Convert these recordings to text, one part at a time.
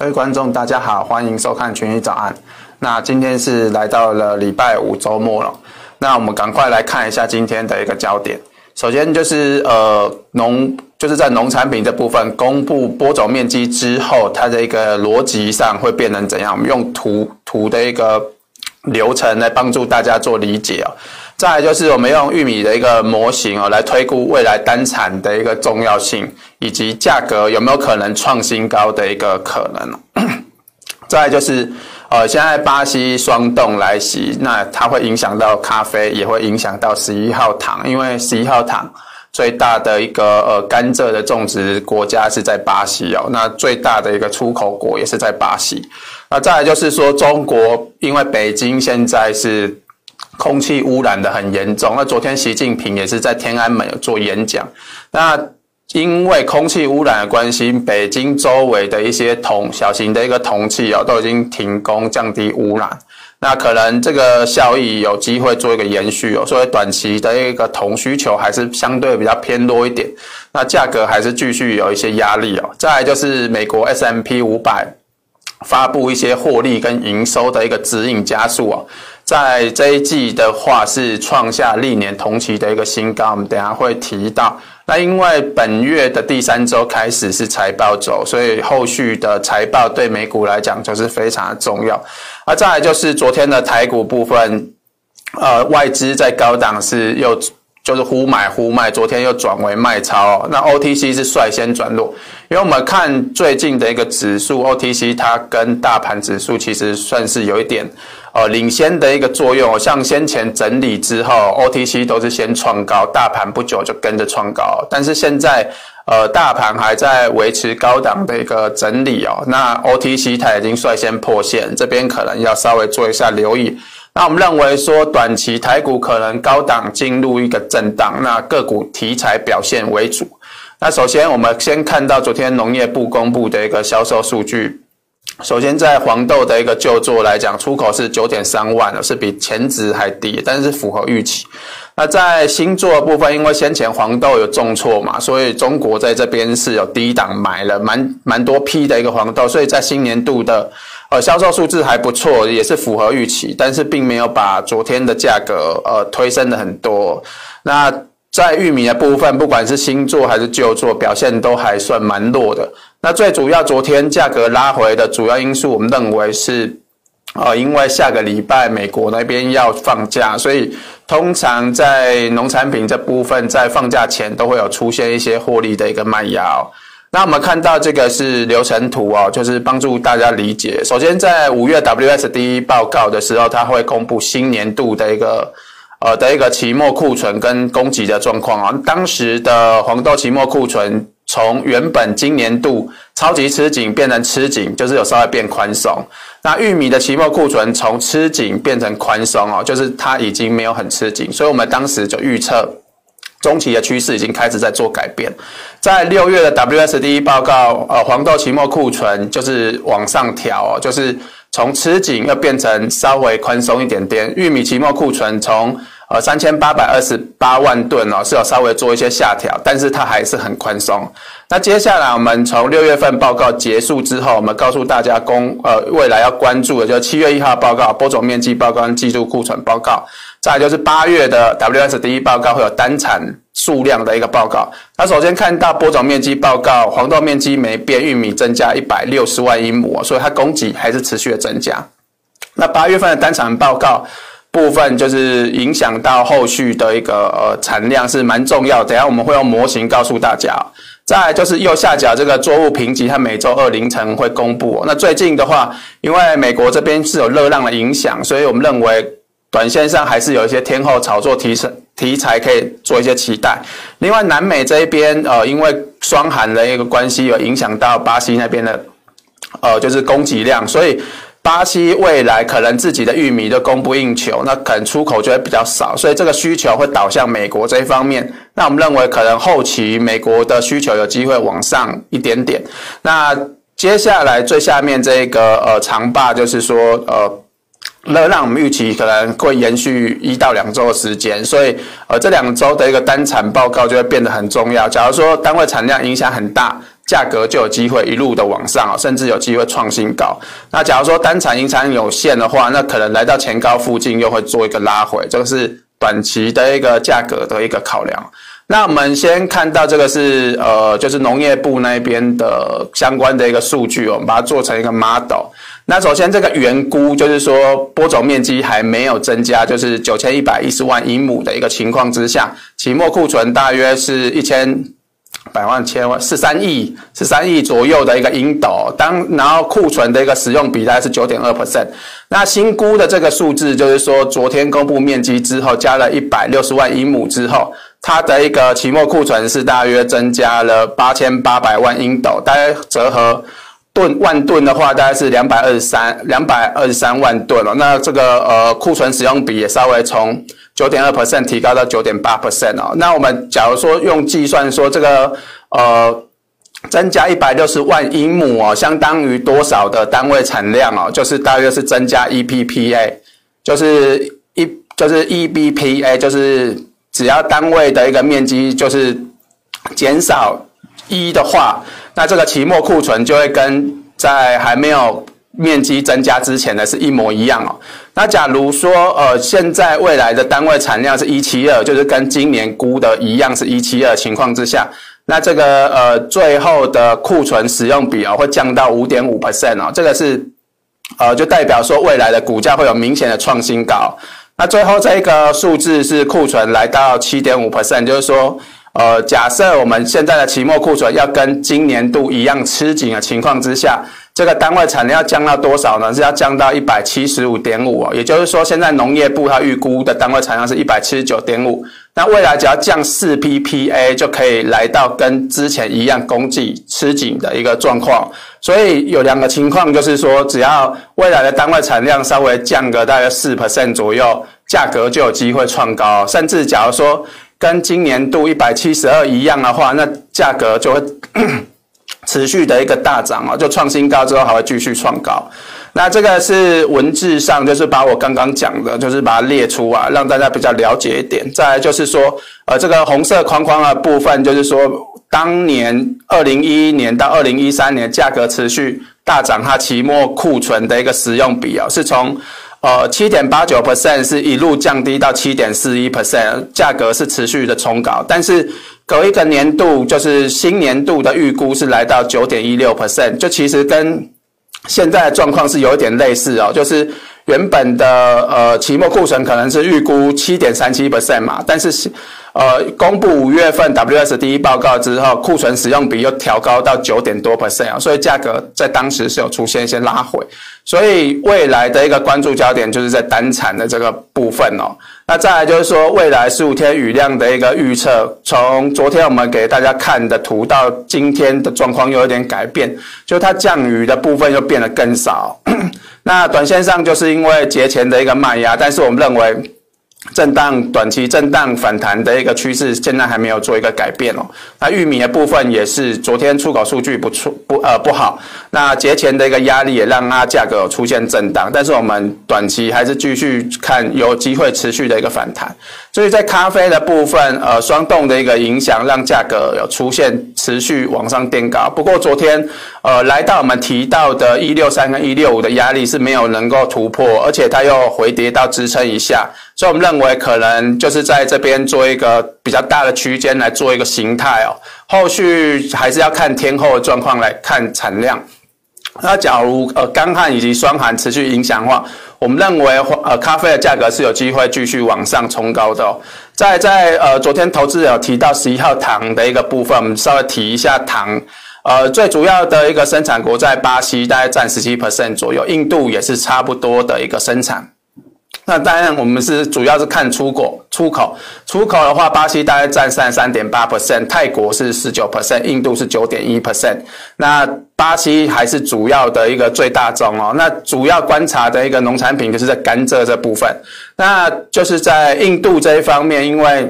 各位观众，大家好，欢迎收看《群益早安》。那今天是来到了礼拜五周末了，那我们赶快来看一下今天的一个焦点。首先就是呃农，就是在农产品这部分公布播种面积之后，它的一个逻辑上会变成怎样？我们用图图的一个流程来帮助大家做理解哦。再来就是我们用玉米的一个模型哦，来推估未来单产的一个重要性，以及价格有没有可能创新高的一个可能。再来就是呃，现在巴西霜冻来袭，那它会影响到咖啡，也会影响到十一号糖，因为十一号糖最大的一个呃甘蔗的种植国家是在巴西哦，那最大的一个出口国也是在巴西。那再来就是说中国，因为北京现在是。空气污染的很严重。那昨天习近平也是在天安门有做演讲。那因为空气污染的关系，北京周围的一些铜小型的一个铜器哦，都已经停工，降低污染。那可能这个效益有机会做一个延续哦，所以短期的一个铜需求还是相对比较偏多一点。那价格还是继续有一些压力哦。再来就是美国 S M P 五百发布一些获利跟营收的一个指引加速哦。在这一季的话，是创下历年同期的一个新高。我们等下会提到。那因为本月的第三周开始是财报走，所以后续的财报对美股来讲就是非常的重要。而再来就是昨天的台股部分，呃，外资在高档是又就是忽买忽卖，昨天又转为卖超。那 OTC 是率先转弱，因为我们看最近的一个指数 OTC，它跟大盘指数其实算是有一点。呃，领先的一个作用，像先前整理之后，OTC 都是先创高，大盘不久就跟着创高。但是现在，呃，大盘还在维持高档的一个整理哦，那 OTC 它已经率先破线，这边可能要稍微做一下留意。那我们认为说，短期台股可能高档进入一个震荡，那个股题材表现为主。那首先，我们先看到昨天农业部公布的一个销售数据。首先，在黄豆的一个就作来讲，出口是九点三万，是比前值还低，但是符合预期。那在新作部分，因为先前黄豆有重挫嘛，所以中国在这边是有低档买了蛮蛮多批的一个黄豆，所以在新年度的呃销售数字还不错，也是符合预期，但是并没有把昨天的价格呃推升的很多。那在玉米的部分，不管是新作还是旧作，表现都还算蛮弱的。那最主要，昨天价格拉回的主要因素，我们认为是，呃，因为下个礼拜美国那边要放假，所以通常在农产品这部分，在放假前都会有出现一些获利的一个卖压哦。那我们看到这个是流程图哦，就是帮助大家理解。首先，在五月 WSD 报告的时候，它会公布新年度的一个。呃的一个期末库存跟供给的状况啊，当时的黄豆期末库存从原本今年度超级吃紧变成吃紧，就是有稍微变宽松。那玉米的期末库存从吃紧变成宽松哦，就是它已经没有很吃紧，所以我们当时就预测中期的趋势已经开始在做改变。在六月的 WSD 报告，呃，黄豆期末库存就是往上调，就是。从吃紧又变成稍微宽松一点点，玉米期末库存从呃三千八百二十八万吨哦，是有稍微做一些下调，但是它还是很宽松。那接下来我们从六月份报告结束之后，我们告诉大家公呃未来要关注的就是七月一号报告播种面积报告跟季度库存报告，再就是八月的 WSD 报告会有单产数量的一个报告。那首先看到播种面积报告，黄豆面积没变，玉米增加一百六十万英亩，所以它供给还是持续的增加。那八月份的单产报告部分就是影响到后续的一个呃产量是蛮重要，等下我们会用模型告诉大家。再就是右下角这个作物评级，它每周二凌晨会公布。那最近的话，因为美国这边是有热浪的影响，所以我们认为短线上还是有一些天后炒作题材题材可以做一些期待。另外，南美这一边，呃，因为霜寒的一个关系，有影响到巴西那边的，呃，就是供给量，所以。巴西未来可能自己的玉米都供不应求，那可能出口就会比较少，所以这个需求会导向美国这一方面。那我们认为可能后期美国的需求有机会往上一点点。那接下来最下面这一个呃长霸就是说呃，热浪我们预期可能会延续一到两周的时间，所以呃这两周的一个单产报告就会变得很重要。假如说单位产量影响很大。价格就有机会一路的往上，甚至有机会创新高。那假如说单产、影响有限的话，那可能来到前高附近又会做一个拉回，这个是短期的一个价格的一个考量。那我们先看到这个是呃，就是农业部那边的相关的一个数据，我们把它做成一个 model。那首先这个原估就是说播种面积还没有增加，就是九千一百一十万英亩的一个情况之下，期末库存大约是一千。百万千万十三亿十三亿左右的一个英斗，当然后库存的一个使用比大概是九点二 percent。那新估的这个数字就是说，昨天公布面积之后，加了一百六十万英亩之后，它的一个期末库存是大约增加了八千八百万英斗，大约折合吨万吨的话，大概是两百二十三两百二十三万吨了。那这个呃库存使用比也稍微从。九点二 percent 提高到九点八 percent 哦，那我们假如说用计算说这个呃增加一百六十万英亩哦，相当于多少的单位产量哦？就是大约是增加 EPPA，就是一就是 EBPA，就是只要单位的一个面积就是减少一的话，那这个期末库存就会跟在还没有。面积增加之前的是一模一样哦。那假如说，呃，现在未来的单位产量是一七二，就是跟今年估的一样是一七二情况之下，那这个呃最后的库存使用比哦会降到五点五 percent 哦。这个是呃就代表说未来的股价会有明显的创新高。那最后这个数字是库存来到七点五 percent，就是说，呃，假设我们现在的期末库存要跟今年度一样吃紧的情况之下。这个单位产量要降到多少呢？是要降到一百七十五点五哦，也就是说，现在农业部它预估的单位产量是一百七十九点五，那未来只要降四 ppA 就可以来到跟之前一样供给吃紧的一个状况。所以有两个情况，就是说，只要未来的单位产量稍微降个大约四 percent 左右，价格就有机会创高，甚至假如说跟今年度一百七十二一样的话，那价格就会。持续的一个大涨啊，就创新高之后还会继续创高。那这个是文字上，就是把我刚刚讲的，就是把它列出啊，让大家比较了解一点。再来就是说，呃，这个红色框框的部分，就是说，当年二零一一年到二零一三年价格持续大涨，它期末库存的一个使用比啊，是从。呃，七点八九 percent 是一路降低到七点四一 percent，价格是持续的冲高，但是隔一个年度就是新年度的预估是来到九点一六 percent，就其实跟现在的状况是有一点类似哦，就是原本的呃期末库存可能是预估七点三七 percent 嘛，但是。呃，公布五月份 WSD 报告之后，库存使用比又调高到九点多 percent 啊，所以价格在当时是有出现一些拉回，所以未来的一个关注焦点就是在单产的这个部分哦。那再来就是说，未来十五天雨量的一个预测，从昨天我们给大家看的图到今天的状况又有点改变，就它降雨的部分又变得更少。那短线上就是因为节前的一个卖压，但是我们认为。震荡，短期震荡反弹的一个趋势，现在还没有做一个改变哦。那玉米的部分也是，昨天出口数据不出，不呃不好。那节前的一个压力也让它价格有出现震荡，但是我们短期还是继续看有机会持续的一个反弹。所以在咖啡的部分，呃，霜冻的一个影响让价格有出现持续往上垫高。不过昨天，呃，来到我们提到的一六三跟一六五的压力是没有能够突破，而且它又回跌到支撑以下，所以我们认为可能就是在这边做一个比较大的区间来做一个形态哦。后续还是要看天后的状况来看产量。那假如呃干旱以及霜寒持续影响的话，我们认为呃咖啡的价格是有机会继续往上冲高的哦。在在呃昨天投资有提到十一号糖的一个部分，我们稍微提一下糖。呃最主要的一个生产国在巴西，大概占十七 percent 左右，印度也是差不多的一个生产。那当然，我们是主要是看出口，出口，出口的话，巴西大概占三十三点八 percent，泰国是十九 percent，印度是九点一 percent。那巴西还是主要的一个最大宗哦。那主要观察的一个农产品就是在甘蔗这部分。那就是在印度这一方面，因为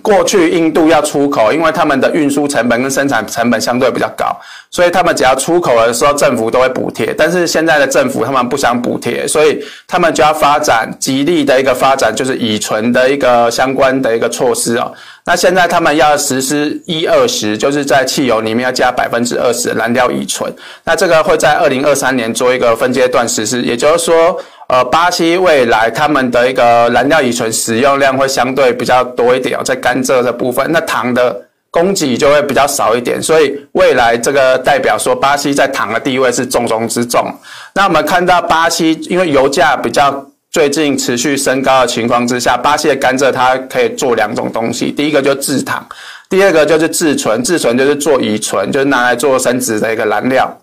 过去印度要出口，因为他们的运输成本跟生产成本相对比较高，所以他们只要出口的时候，政府都会补贴。但是现在的政府他们不想补贴，所以他们就要发展极力的一个发展，就是乙醇的一个相关的一个措施哦。那现在他们要实施一二十，就是在汽油里面要加百分之二十燃料乙醇。那这个会在二零二三年做一个分阶段实施，也就是说。呃，巴西未来他们的一个燃料乙醇使用量会相对比较多一点，在甘蔗的部分，那糖的供给就会比较少一点，所以未来这个代表说巴西在糖的地位是重中之重。那我们看到巴西因为油价比较最近持续升高的情况之下，巴西的甘蔗它可以做两种东西，第一个就制糖，第二个就是制醇，制醇就是做乙醇，就是拿来做生质的一个燃料。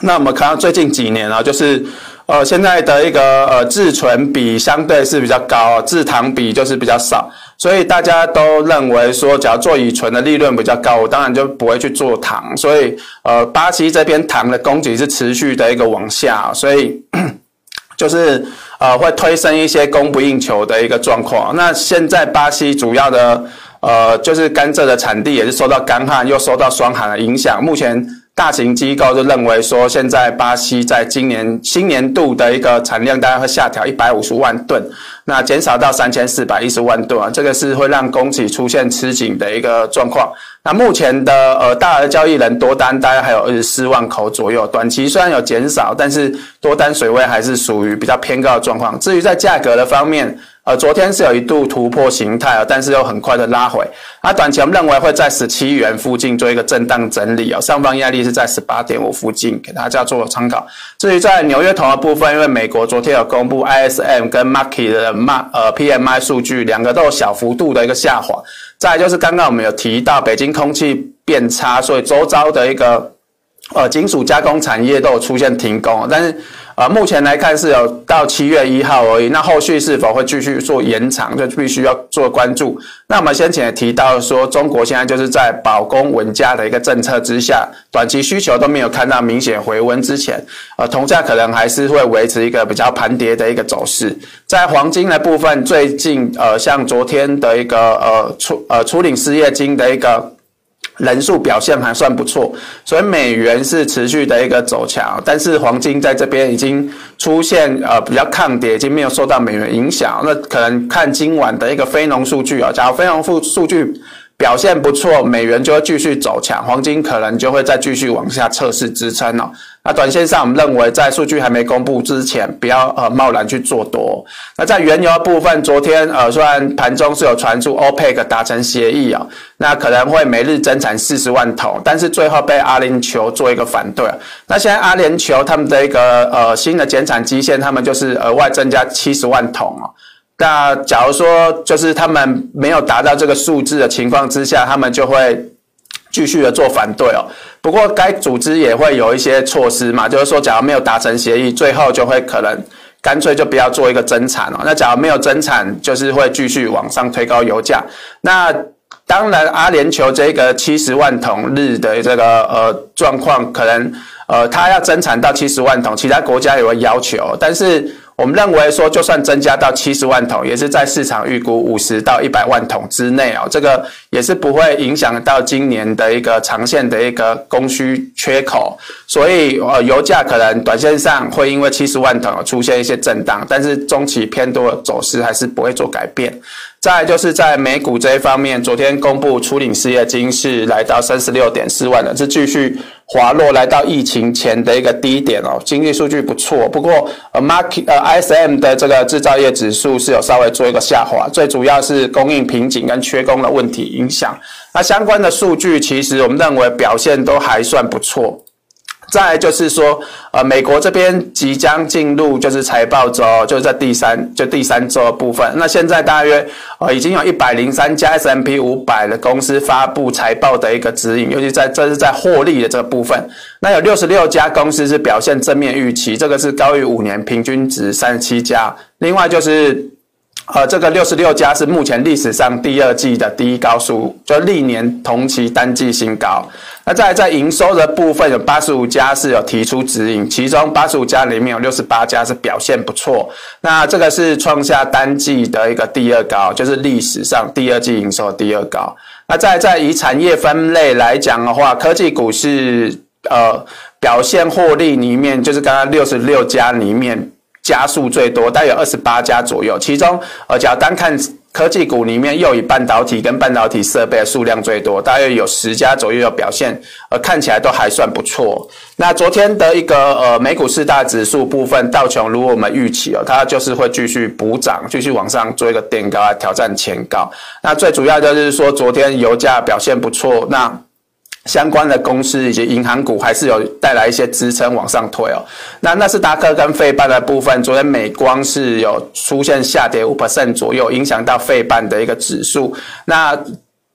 那我们看到最近几年啊，就是。呃，现在的一个呃制醇比相对是比较高，制糖比就是比较少，所以大家都认为说，只要做乙醇的利润比较高，我当然就不会去做糖。所以呃，巴西这边糖的供给是持续的一个往下，所以就是呃会推升一些供不应求的一个状况。那现在巴西主要的呃就是甘蔗的产地也是受到干旱又受到霜寒的影响，目前。大型机构就认为说，现在巴西在今年新年度的一个产量大概会下调一百五十万吨，那减少到三千四百一十万吨啊，这个是会让供给出现吃紧的一个状况。那目前的呃大额交易人多单大概还有二十四万口左右，短期虽然有减少，但是多单水位还是属于比较偏高的状况。至于在价格的方面，呃，昨天是有一度突破形态啊，但是又很快的拉回。啊短期我们认为会在十七元附近做一个震荡整理啊，上方压力是在十八点五附近，给大家做参考。至于在纽约铜的部分，因为美国昨天有公布 ISM 跟 Markit 的 M 呃 PMI 数据，两个都有小幅度的一个下滑。再就是刚刚我们有提到北京空气变差，所以周遭的一个呃金属加工产业都有出现停工，但是。呃，目前来看是有到七月一号而已，那后续是否会继续做延长，就必须要做关注。那我们先前也提到说，中国现在就是在保供稳价的一个政策之下，短期需求都没有看到明显回温之前，呃，铜价可能还是会维持一个比较盘跌的一个走势。在黄金的部分，最近呃，像昨天的一个呃初呃初领失业金的一个。人数表现还算不错，所以美元是持续的一个走强，但是黄金在这边已经出现呃比较抗跌，已经没有受到美元影响。那可能看今晚的一个非农数据啊，假如非农数数据表现不错，美元就会继续走强，黄金可能就会再继续往下测试支撑哦。那短线上，我们认为在数据还没公布之前，不要呃贸然去做多。那在原油的部分，昨天呃虽然盘中是有传出 OPEC 达成协议啊，那可能会每日增产四十万桶，但是最后被阿联酋做一个反对。那现在阿联酋他们的一个呃新的减产基线，他们就是额外增加七十万桶哦。那假如说就是他们没有达到这个数字的情况之下，他们就会。继续的做反对哦，不过该组织也会有一些措施嘛，就是说，假如没有达成协议，最后就会可能干脆就不要做一个增产哦。那假如没有增产，就是会继续往上推高油价。那当然，阿联酋这个七十万桶日的这个呃状况，可能呃他要增产到七十万桶，其他国家也会要求，但是。我们认为说，就算增加到七十万桶，也是在市场预估五十到一百万桶之内哦，这个也是不会影响到今年的一个长线的一个供需缺口，所以呃，油价可能短线上会因为七十万桶出现一些震荡，但是中期偏多的走势还是不会做改变。再就是在美股这一方面，昨天公布初领失业金是来到三十六点四万的，是继续滑落，来到疫情前的一个低点哦。经济数据不错，不过呃，market 呃，ISM 的这个制造业指数是有稍微做一个下滑，最主要是供应瓶颈跟缺工的问题影响。那相关的数据其实我们认为表现都还算不错。再就是说，呃，美国这边即将进入就是财报周，就是在第三就第三周的部分。那现在大约呃已经有一百零三家 S M P 五百的公司发布财报的一个指引，尤其在这是在获利的这个部分。那有六十六家公司是表现正面预期，这个是高于五年平均值三十七家。另外就是。呃，这个六十六家是目前历史上第二季的第一高数，就历年同期单季新高。那在在营收的部分，有八十五家是有提出指引，其中八十五家里面有六十八家是表现不错。那这个是创下单季的一个第二高，就是历史上第二季营收第二高。那在在以产业分类来讲的话，科技股是呃表现获利里面，就是刚刚六十六家里面加数最多，大约有二十八家左右。其中呃，只要单看。科技股里面又以半导体跟半导体设备的数量最多，大约有十家左右的表现，呃，看起来都还算不错。那昨天的一个呃美股四大指数部分，道琼如果我们预期哦，它就是会继续补涨，继续往上做一个垫高来挑战前高。那最主要就是说，昨天油价表现不错，那。相关的公司以及银行股还是有带来一些支撑往上推哦。那纳斯达克跟费半的部分，昨天美光是有出现下跌五 percent 左右，影响到费半的一个指数。那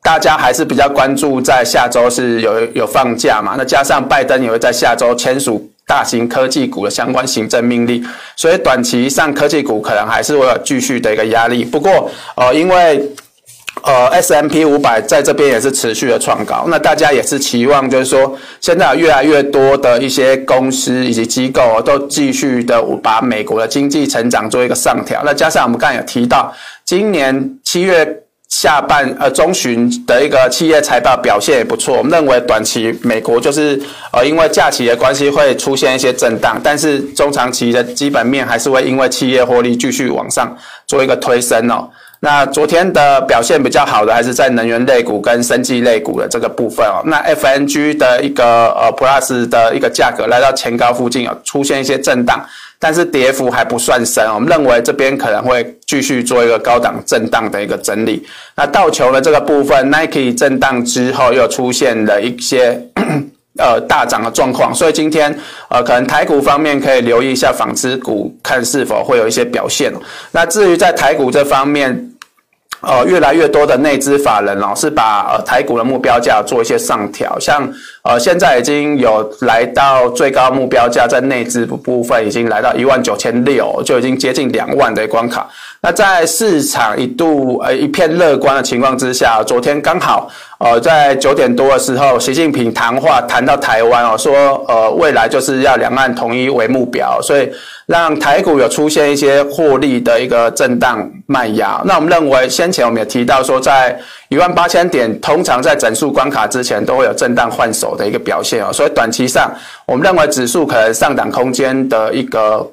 大家还是比较关注在下周是有有放假嘛？那加上拜登也会在下周签署大型科技股的相关行政命令，所以短期上科技股可能还是会有继续的一个压力。不过呃，因为呃，S M P 五百在这边也是持续的创高，那大家也是期望，就是说，现在有越来越多的一些公司以及机构都继续的把美国的经济成长做一个上调。那加上我们刚才有提到，今年七月下半呃中旬的一个企业财报表现也不错，我们认为短期美国就是呃因为假期的关系会出现一些震荡，但是中长期的基本面还是会因为企业获利继续往上做一个推升哦。那昨天的表现比较好的还是在能源类股跟生技类股的这个部分哦。那 FNG 的一个呃 Plus 的一个价格来到前高附近，有出现一些震荡，但是跌幅还不算深。我们认为这边可能会继续做一个高档震荡的一个整理。那道琼的这个部分，Nike 震荡之后又出现了一些呃大涨的状况，所以今天呃可能台股方面可以留意一下纺织股，看是否会有一些表现。那至于在台股这方面，呃，越来越多的内资法人老，是把呃台股的目标价做一些上调，像呃现在已经有来到最高目标价，在内资部分已经来到一万九千六，就已经接近两万的关卡。那在市场一度呃一片乐观的情况之下，昨天刚好呃在九点多的时候，习近平谈话谈到台湾哦，说呃未来就是要两岸统一为目标，所以让台股有出现一些获利的一个震荡卖压。那我们认为先前我们也提到说，在一万八千点，通常在整数关卡之前都会有震荡换手的一个表现哦，所以短期上我们认为指数可能上档空间的一个。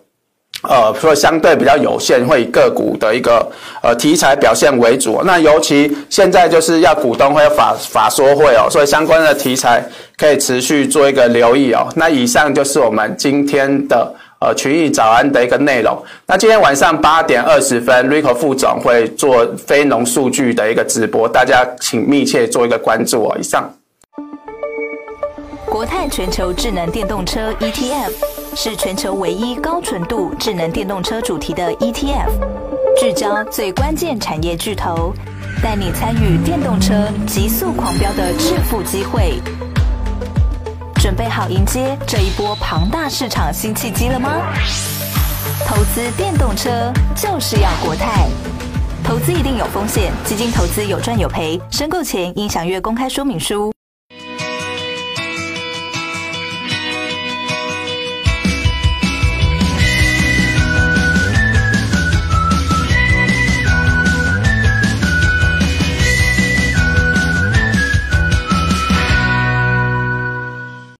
呃，说相对比较有限，会以个股的一个呃题材表现为主。那尤其现在就是要股东会法法说会哦，所以相关的题材可以持续做一个留意哦。那以上就是我们今天的呃群益早安的一个内容。那今天晚上八点二十分，Rico 副总会做非农数据的一个直播，大家请密切做一个关注哦。以上。国泰全球智能电动车 ETF 是全球唯一高纯度智能电动车主题的 ETF，聚焦最关键产业巨头，带你参与电动车急速狂飙的致富机会。准备好迎接这一波庞大市场新契机了吗？投资电动车就是要国泰，投资一定有风险，基金投资有赚有赔，申购前应详阅公开说明书。